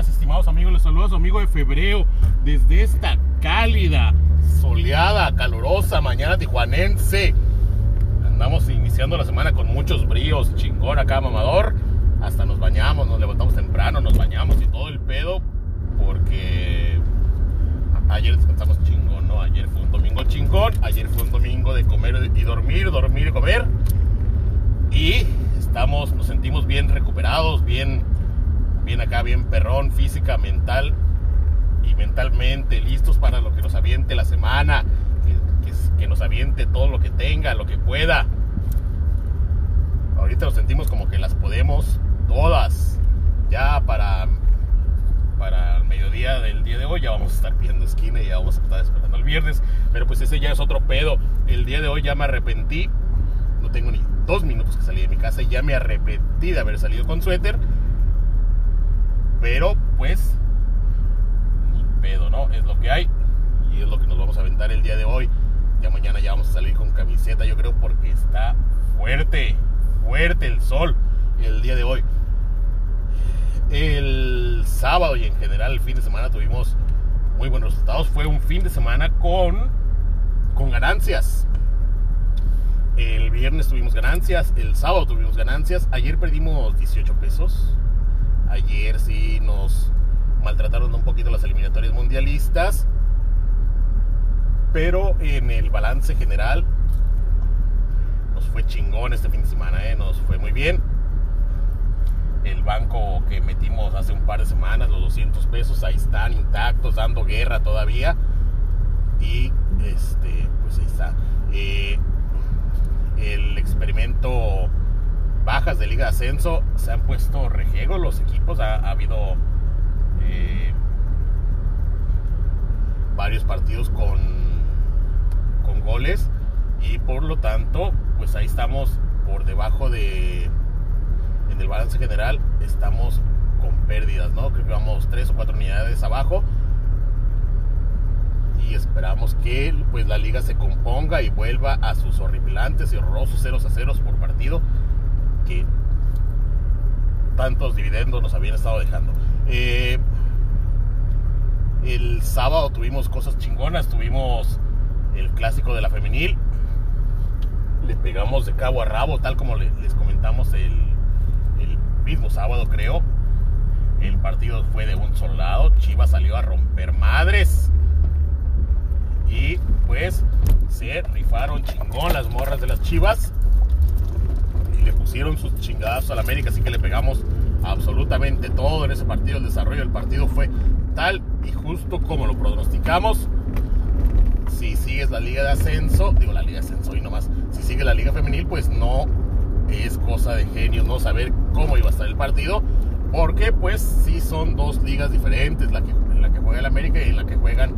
estimados amigos. Les saluda su amigo de febrero desde esta cálida, soleada, calurosa mañana tijuanense. Andamos iniciando la semana con muchos bríos, chingón acá, mamador. Hasta nos bañamos, nos levantamos temprano, nos bañamos y todo el pedo. Porque ayer descansamos chingón, ¿no? Ayer fue un domingo chingón. Ayer fue un domingo de comer y dormir, dormir y comer. Y estamos, nos sentimos bien recuperados, bien, bien acá, bien perrón, física, mental y mentalmente, listos para lo que nos aviente la semana, que, que, que nos aviente todo lo que tenga, lo que pueda. Ahorita nos sentimos como que las podemos todas. Ya para, para el mediodía del día de hoy ya vamos a estar pidiendo esquina y ya vamos a estar despertando el viernes. Pero pues ese ya es otro pedo. El día de hoy ya me arrepentí. No tengo ni dos minutos que salí de mi casa y ya me arrepentí de haber salido con suéter. Pero pues, ni pedo, ¿no? Es lo que hay y es lo que nos vamos a aventar el día de hoy. Ya mañana ya vamos a salir con camiseta, yo creo, porque está fuerte, fuerte el sol el día de hoy. El sábado y en general el fin de semana tuvimos muy buenos resultados. Fue un fin de semana con, con ganancias. El viernes tuvimos ganancias, el sábado tuvimos ganancias, ayer perdimos 18 pesos. Ayer sí nos maltrataron un poquito las eliminatorias mundialistas. Pero en el balance general nos fue chingón este fin de semana, ¿eh? nos fue muy bien. El banco que metimos hace un par de semanas, los 200 pesos, ahí están intactos, dando guerra todavía. Y este, pues ahí está. Eh, el experimento bajas de Liga de Ascenso se han puesto rejegos los equipos. Ha, ha habido eh, varios partidos con, con goles y por lo tanto, pues ahí estamos por debajo de. En el balance general estamos con pérdidas, ¿no? Creo que vamos tres o cuatro unidades abajo y esperamos que pues la liga se componga y vuelva a sus horripilantes y horrorosos ceros a ceros por partido que tantos dividendos nos habían estado dejando. Eh, el sábado tuvimos cosas chingonas, tuvimos el clásico de la femenil, le pegamos de cabo a rabo, tal como les comentamos el, el mismo sábado creo. El partido fue de un soldado, Chivas salió a romper madres. Y pues se rifaron chingón las morras de las chivas. Pusieron sus chingadas a la América. Así que le pegamos absolutamente todo en ese partido. El desarrollo del partido fue tal y justo como lo pronosticamos. Si sigues la liga de ascenso, digo la liga de ascenso y nomás, si sigues la liga femenil, pues no es cosa de genios no saber cómo iba a estar el partido. Porque pues sí son dos ligas diferentes, la que, la que juega el América y la que juegan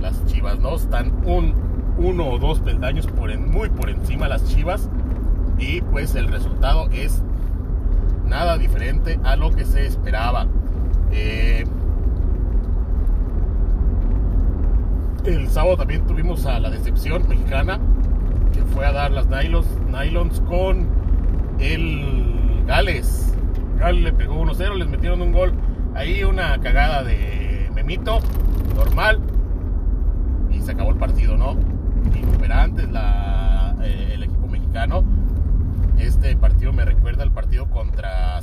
las Chivas, ¿no? Están un, uno o dos peldaños por en, muy por encima las Chivas y pues el resultado es nada diferente a lo que se esperaba. Eh, el sábado también tuvimos a la decepción mexicana que fue a dar las nylons, nylons con el Gales. Gales le pegó 1-0, les metieron un gol. Ahí una cagada de Memito, normal y se acabó el partido, ¿no? Inoperantes la, eh, el equipo mexicano. Este partido me recuerda al partido contra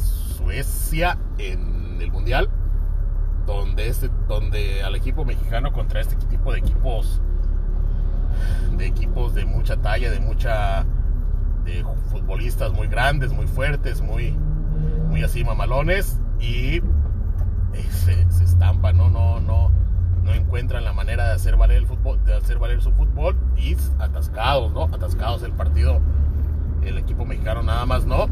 En el Mundial, donde, este, donde al equipo mexicano contra este tipo de equipos, de equipos de mucha talla, de mucha, de futbolistas muy grandes, muy fuertes, muy, muy así mamalones y eh, se, se estampan, ¿no? No, no, no encuentran la manera de hacer valer el fútbol, de hacer valer su fútbol y atascados, ¿no? Atascados el partido, el equipo mexicano nada más no.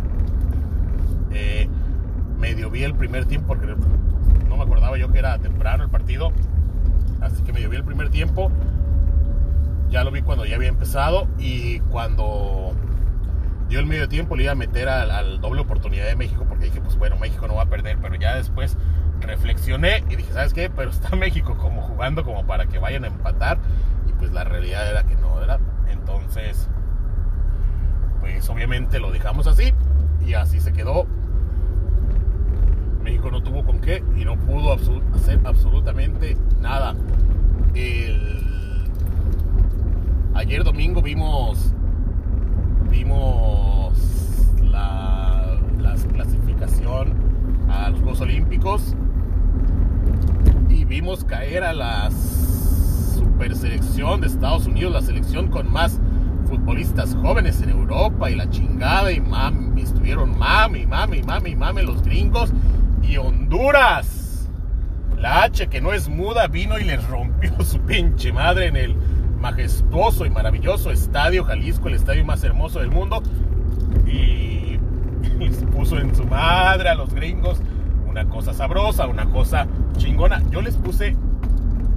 Eh, medio vi el primer tiempo porque no me acordaba yo que era temprano el partido, así que medio vi el primer tiempo. Ya lo vi cuando ya había empezado y cuando dio el medio tiempo le iba a meter al, al doble oportunidad de México porque dije, pues bueno, México no va a perder, pero ya después reflexioné y dije, ¿sabes qué? Pero está México como jugando como para que vayan a empatar y pues la realidad era que no, ¿verdad? Entonces, pues obviamente lo dejamos así y así se quedó. México no tuvo con qué y no pudo hacer absolutamente nada. ayer domingo vimos vimos la, la clasificación a los Juegos Olímpicos y vimos caer a la super selección de Estados Unidos, la selección con más futbolistas jóvenes en Europa y la chingada y mami, estuvieron mami, mami, mami, mami los gringos y Honduras. La H que no es muda vino y les rompió su pinche madre en el majestuoso y maravilloso estadio Jalisco, el estadio más hermoso del mundo. Y les puso en su madre a los gringos una cosa sabrosa, una cosa chingona. Yo les puse,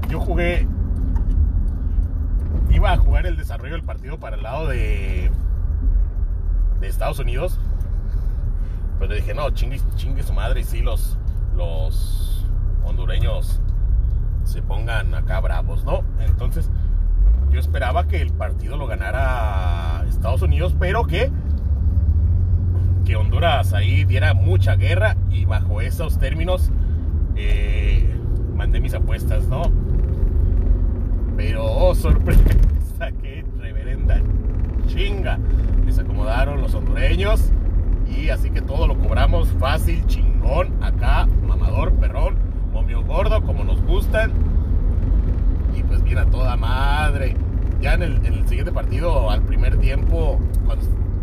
yo jugué iba a jugar el desarrollo del partido para el lado de, de Estados Unidos. Pero dije, no, chingue, chingue su madre y si los, los hondureños se pongan acá bravos, ¿no? Entonces, yo esperaba que el partido lo ganara Estados Unidos, pero que, que Honduras ahí diera mucha guerra y bajo esos términos eh, mandé mis apuestas, ¿no? Pero, oh, sorpresa, que reverenda chinga. Les acomodaron los hondureños. Y así que todo lo cobramos fácil, chingón, acá, mamador, perrón, momio gordo, como nos gustan. Y pues viene a toda madre. Ya en el, siguiente partido, al primer tiempo,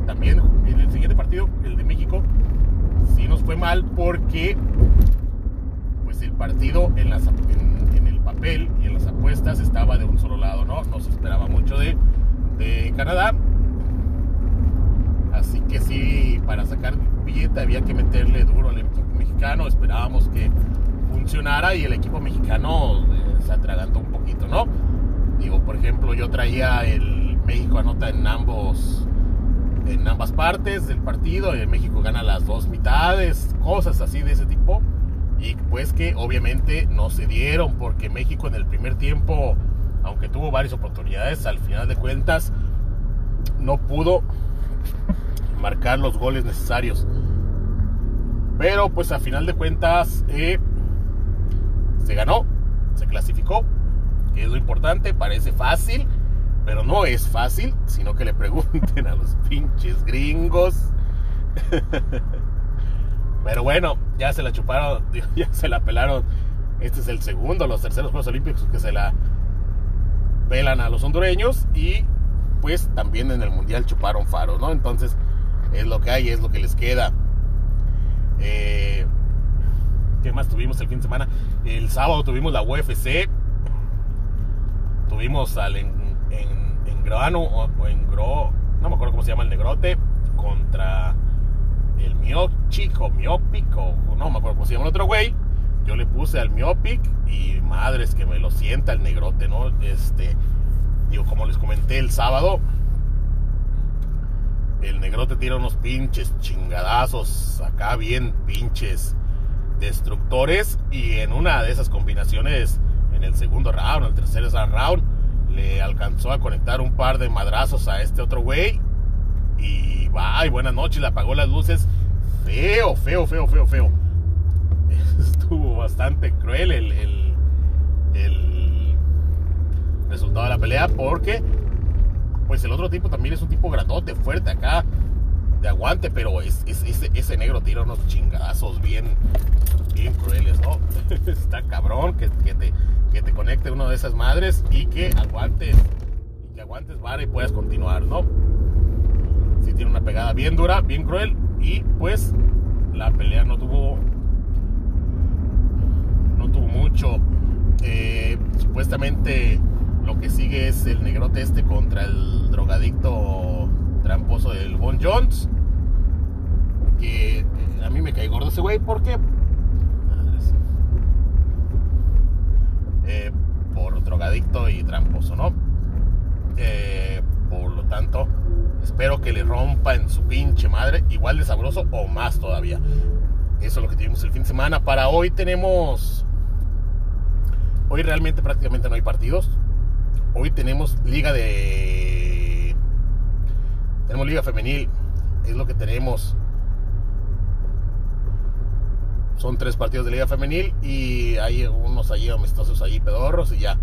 también en el siguiente partido, el de México, sí nos fue mal porque pues el partido en, en el papel y en las apuestas estaba de un solo lado, ¿no? No se esperaba mucho de, de Canadá. Así que sí, para sacar billete había que meterle duro al equipo mexicano. Esperábamos que funcionara y el equipo mexicano eh, se atragantó un poquito, ¿no? Digo, por ejemplo, yo traía el México anota en ambos en ambas partes del partido, el México gana las dos mitades, cosas así de ese tipo y pues que obviamente no se dieron porque México en el primer tiempo, aunque tuvo varias oportunidades, al final de cuentas no pudo marcar los goles necesarios. Pero pues al final de cuentas eh, se ganó, se clasificó, es lo importante, parece fácil, pero no es fácil, sino que le pregunten a los pinches gringos. Pero bueno, ya se la chuparon, ya se la pelaron. Este es el segundo, los terceros Juegos Olímpicos que se la pelan a los hondureños y pues también en el Mundial chuparon faros, ¿no? Entonces es lo que hay, es lo que les queda. Eh, ¿Qué más tuvimos el fin de semana? El sábado tuvimos la UFC. Tuvimos al en, en, Grano o en Gro, no me acuerdo cómo se llama el negrote, contra el Miochic o Miopic o no me acuerdo cómo se llama el otro güey. Yo le puse al Miopic y madres que me lo sienta el negrote, ¿no? Este, digo, como les comenté el sábado, el negrote tira unos pinches chingadazos acá bien pinches destructores y en una de esas combinaciones en el segundo round, en el tercer round le alcanzó a conectar un par de madrazos a este otro güey y bye, buenas noches, le apagó las luces. Feo, feo, feo, feo, feo. Estuvo bastante cruel el, el, el resultado de la pelea porque pues el otro tipo también es un tipo grandote, fuerte acá, de aguante, pero es, ese, negro tira unos chingadazos bien, bien crueles, ¿no? Está cabrón que, te, que te conecte una de esas madres y que aguantes, y que aguantes vara y puedas continuar, ¿no? tiene una pegada bien dura, bien cruel. Y pues la pelea no tuvo. No tuvo mucho. Eh, supuestamente lo que sigue es el negrote este contra el drogadicto tramposo del Bon Jones. Que eh, a mí me cae gordo ese güey porque. Eh, por drogadicto y tramposo, ¿no? por lo tanto, Espero que le rompa en su pinche madre, igual de sabroso o más todavía. Eso es lo que tuvimos el fin de semana. Para hoy tenemos... Hoy realmente prácticamente no hay partidos. Hoy tenemos liga de... Tenemos liga femenil. Es lo que tenemos. son tres partidos de Liga Femenil y hay unos allí amistosos allí pedorros y ya.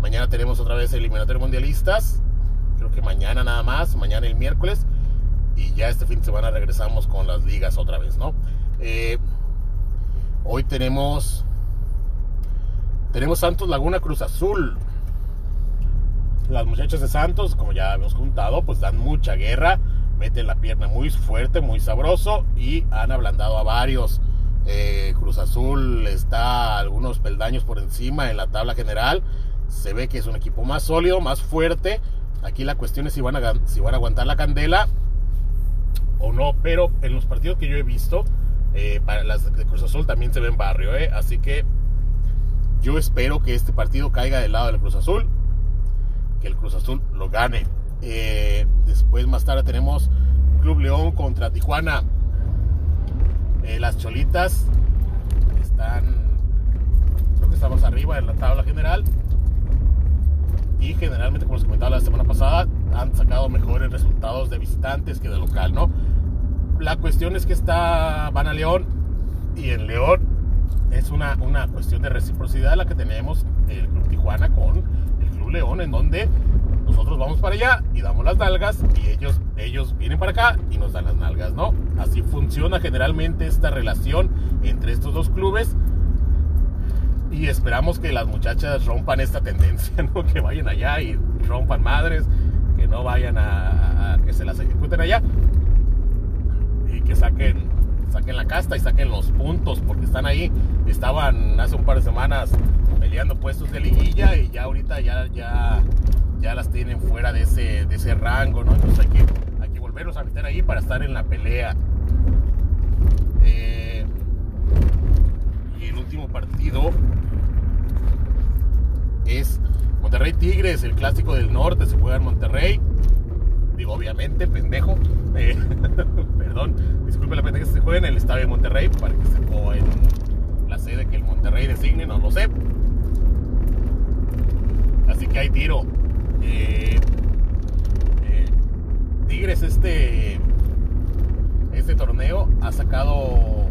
Mañana tenemos otra vez eliminatorio mundialistas. Creo que mañana nada más, mañana el miércoles. Y ya este fin de semana regresamos con las ligas otra vez, ¿no? Eh, hoy tenemos. Tenemos Santos Laguna Cruz Azul. Las muchachas de Santos, como ya hemos contado, pues dan mucha guerra. Meten la pierna muy fuerte, muy sabroso. Y han ablandado a varios. Eh, Cruz Azul está algunos peldaños por encima en la tabla general. Se ve que es un equipo más sólido, más fuerte. Aquí la cuestión es si van a, si van a aguantar la candela o no. Pero en los partidos que yo he visto, eh, para las de Cruz Azul también se ve en barrio. Eh. Así que yo espero que este partido caiga del lado del Cruz Azul. Que el Cruz Azul lo gane. después más tarde tenemos Club León contra Tijuana. Eh, las cholitas están, creo estamos arriba en la tabla general. Y generalmente, como les comentaba la semana pasada, han sacado mejores resultados de visitantes que de local, ¿no? La cuestión es que está, van a León y en León es una, una cuestión de reciprocidad la que tenemos el Club Tijuana con León, en donde nosotros vamos para allá y damos las nalgas y ellos, ellos vienen para acá y nos dan las nalgas, ¿no? Así funciona generalmente esta relación entre estos dos clubes y esperamos que las muchachas rompan esta tendencia, ¿no? Que vayan allá y rompan madres, que no vayan a, que se las ejecuten allá saquen la casta y saquen los puntos porque están ahí estaban hace un par de semanas peleando puestos de liguilla y ya ahorita ya ya ya las tienen fuera de ese, de ese rango, ¿no? Entonces hay que, hay que volverlos a meter ahí para estar en la pelea. Eh, y el último partido es Monterrey Tigres, el clásico del norte, se juega en Monterrey. Digo, obviamente, pendejo. Eh, perdón, disculpe la de Monterrey para que se, o en la sede que el Monterrey designe, no lo sé. Así que hay tiro. Eh, eh, Tigres este este torneo ha sacado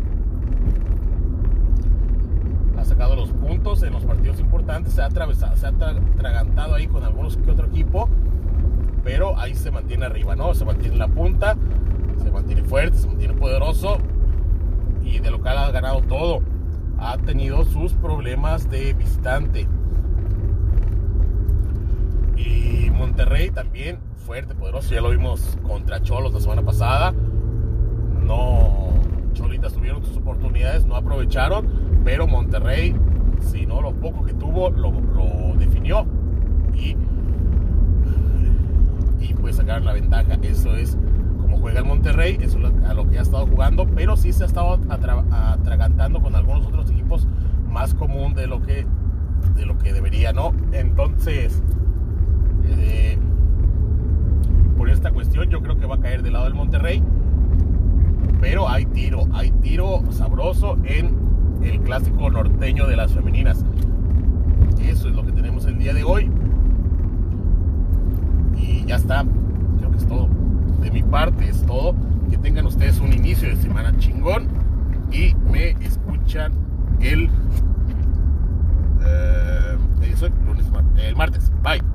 ha sacado los puntos en los partidos importantes se ha atravesado se ha tragantado ahí con algunos que otro equipo pero ahí se mantiene arriba no se mantiene en la punta se mantiene fuerte se mantiene poderoso y de local ha ganado todo ha tenido sus problemas de visitante y Monterrey también fuerte, poderoso. Ya lo vimos contra Cholos la semana pasada. No, Cholitas tuvieron sus oportunidades, no aprovecharon. Pero Monterrey, si no lo poco que tuvo, lo, definió. Y, y puede sacar la ventaja. Eso es juega el Monterrey, eso es a lo que ha estado jugando. Pero sí se ha estado atragantando con algunos otros equipos más común de lo que de lo que debería, ¿no? Entonces, eh, por esta cuestión yo creo que va a caer del lado del Monterrey. Pero hay tiro, hay tiro sabroso en el clásico norteño de las femeninas. Eso es lo que tenemos el día de hoy. Y ya está, creo que es todo. De mi parte es todo. Que tengan ustedes un inicio de semana chingón y me escuchan el, eh, lunes, el martes. Bye.